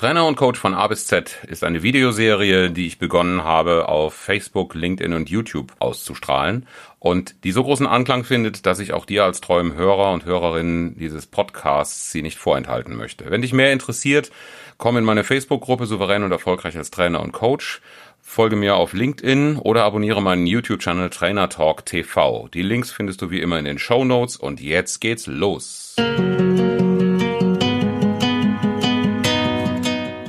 Trainer und Coach von A bis Z ist eine Videoserie, die ich begonnen habe, auf Facebook, LinkedIn und YouTube auszustrahlen und die so großen Anklang findet, dass ich auch dir als treuem Hörer und Hörerin dieses Podcasts sie nicht vorenthalten möchte. Wenn dich mehr interessiert, komm in meine Facebook-Gruppe Souverän und Erfolgreich als Trainer und Coach folge mir auf LinkedIn oder abonniere meinen YouTube-Channel Trainer Talk TV. Die Links findest du wie immer in den Show Notes und jetzt geht's los.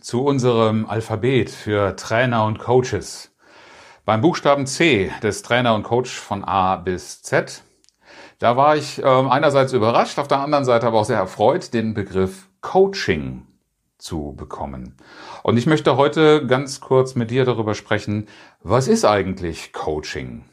zu unserem Alphabet für Trainer und Coaches. Beim Buchstaben C des Trainer und Coach von A bis Z, da war ich äh, einerseits überrascht, auf der anderen Seite aber auch sehr erfreut, den Begriff Coaching zu bekommen. Und ich möchte heute ganz kurz mit dir darüber sprechen, was ist eigentlich Coaching?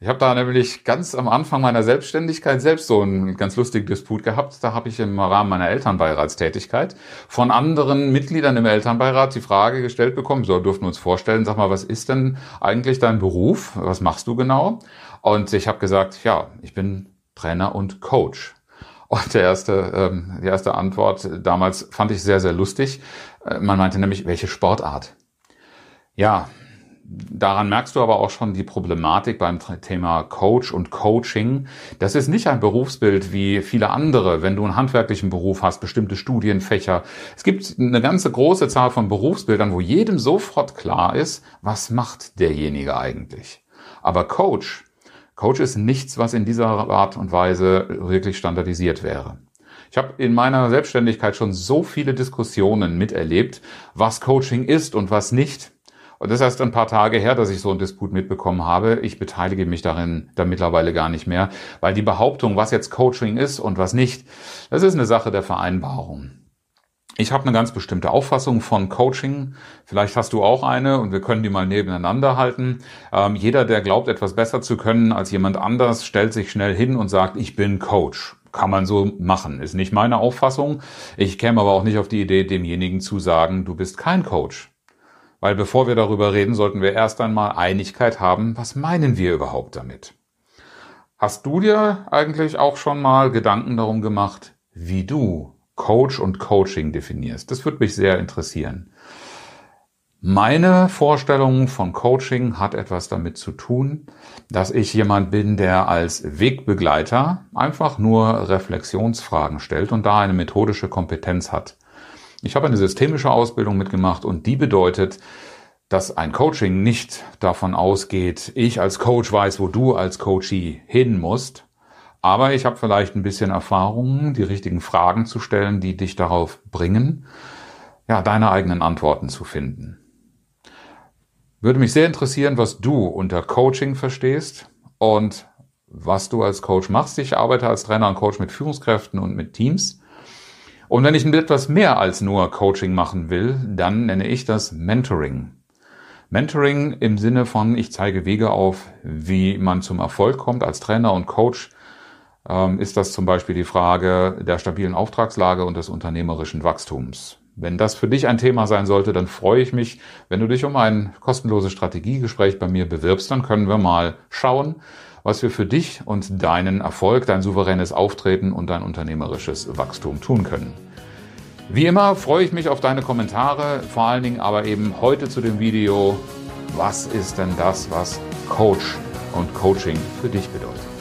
Ich habe da nämlich ganz am Anfang meiner Selbstständigkeit selbst so einen ganz lustigen Disput gehabt. Da habe ich im Rahmen meiner Elternbeiratstätigkeit von anderen Mitgliedern im Elternbeirat die Frage gestellt bekommen, so durften wir uns vorstellen, sag mal, was ist denn eigentlich dein Beruf? Was machst du genau? Und ich habe gesagt, ja, ich bin Trainer und Coach. Und der erste, ähm, die erste Antwort damals fand ich sehr, sehr lustig. Äh, man meinte nämlich, welche Sportart? Ja, Daran merkst du aber auch schon die Problematik beim Thema Coach und Coaching. Das ist nicht ein Berufsbild wie viele andere, wenn du einen handwerklichen Beruf hast, bestimmte Studienfächer. Es gibt eine ganze große Zahl von Berufsbildern, wo jedem sofort klar ist, was macht derjenige eigentlich. Aber Coach, Coach ist nichts, was in dieser Art und Weise wirklich standardisiert wäre. Ich habe in meiner Selbstständigkeit schon so viele Diskussionen miterlebt, was Coaching ist und was nicht. Und das ist erst ein paar Tage her, dass ich so einen Disput mitbekommen habe. Ich beteilige mich darin da mittlerweile gar nicht mehr, weil die Behauptung, was jetzt Coaching ist und was nicht, das ist eine Sache der Vereinbarung. Ich habe eine ganz bestimmte Auffassung von Coaching. Vielleicht hast du auch eine und wir können die mal nebeneinander halten. Ähm, jeder, der glaubt, etwas besser zu können als jemand anders, stellt sich schnell hin und sagt, ich bin Coach. Kann man so machen. Ist nicht meine Auffassung. Ich käme aber auch nicht auf die Idee, demjenigen zu sagen, du bist kein Coach. Weil bevor wir darüber reden, sollten wir erst einmal Einigkeit haben, was meinen wir überhaupt damit? Hast du dir eigentlich auch schon mal Gedanken darum gemacht, wie du Coach und Coaching definierst? Das würde mich sehr interessieren. Meine Vorstellung von Coaching hat etwas damit zu tun, dass ich jemand bin, der als Wegbegleiter einfach nur Reflexionsfragen stellt und da eine methodische Kompetenz hat. Ich habe eine systemische Ausbildung mitgemacht und die bedeutet, dass ein Coaching nicht davon ausgeht, ich als Coach weiß, wo du als Coachee hin musst, aber ich habe vielleicht ein bisschen Erfahrung, die richtigen Fragen zu stellen, die dich darauf bringen, ja, deine eigenen Antworten zu finden. Würde mich sehr interessieren, was du unter Coaching verstehst und was du als Coach machst. Ich arbeite als Trainer und Coach mit Führungskräften und mit Teams. Und wenn ich etwas mehr als nur Coaching machen will, dann nenne ich das Mentoring. Mentoring im Sinne von, ich zeige Wege auf, wie man zum Erfolg kommt. Als Trainer und Coach ähm, ist das zum Beispiel die Frage der stabilen Auftragslage und des unternehmerischen Wachstums. Wenn das für dich ein Thema sein sollte, dann freue ich mich, wenn du dich um ein kostenloses Strategiegespräch bei mir bewirbst, dann können wir mal schauen, was wir für dich und deinen Erfolg, dein souveränes Auftreten und dein unternehmerisches Wachstum tun können. Wie immer freue ich mich auf deine Kommentare, vor allen Dingen aber eben heute zu dem Video, was ist denn das, was Coach und Coaching für dich bedeutet.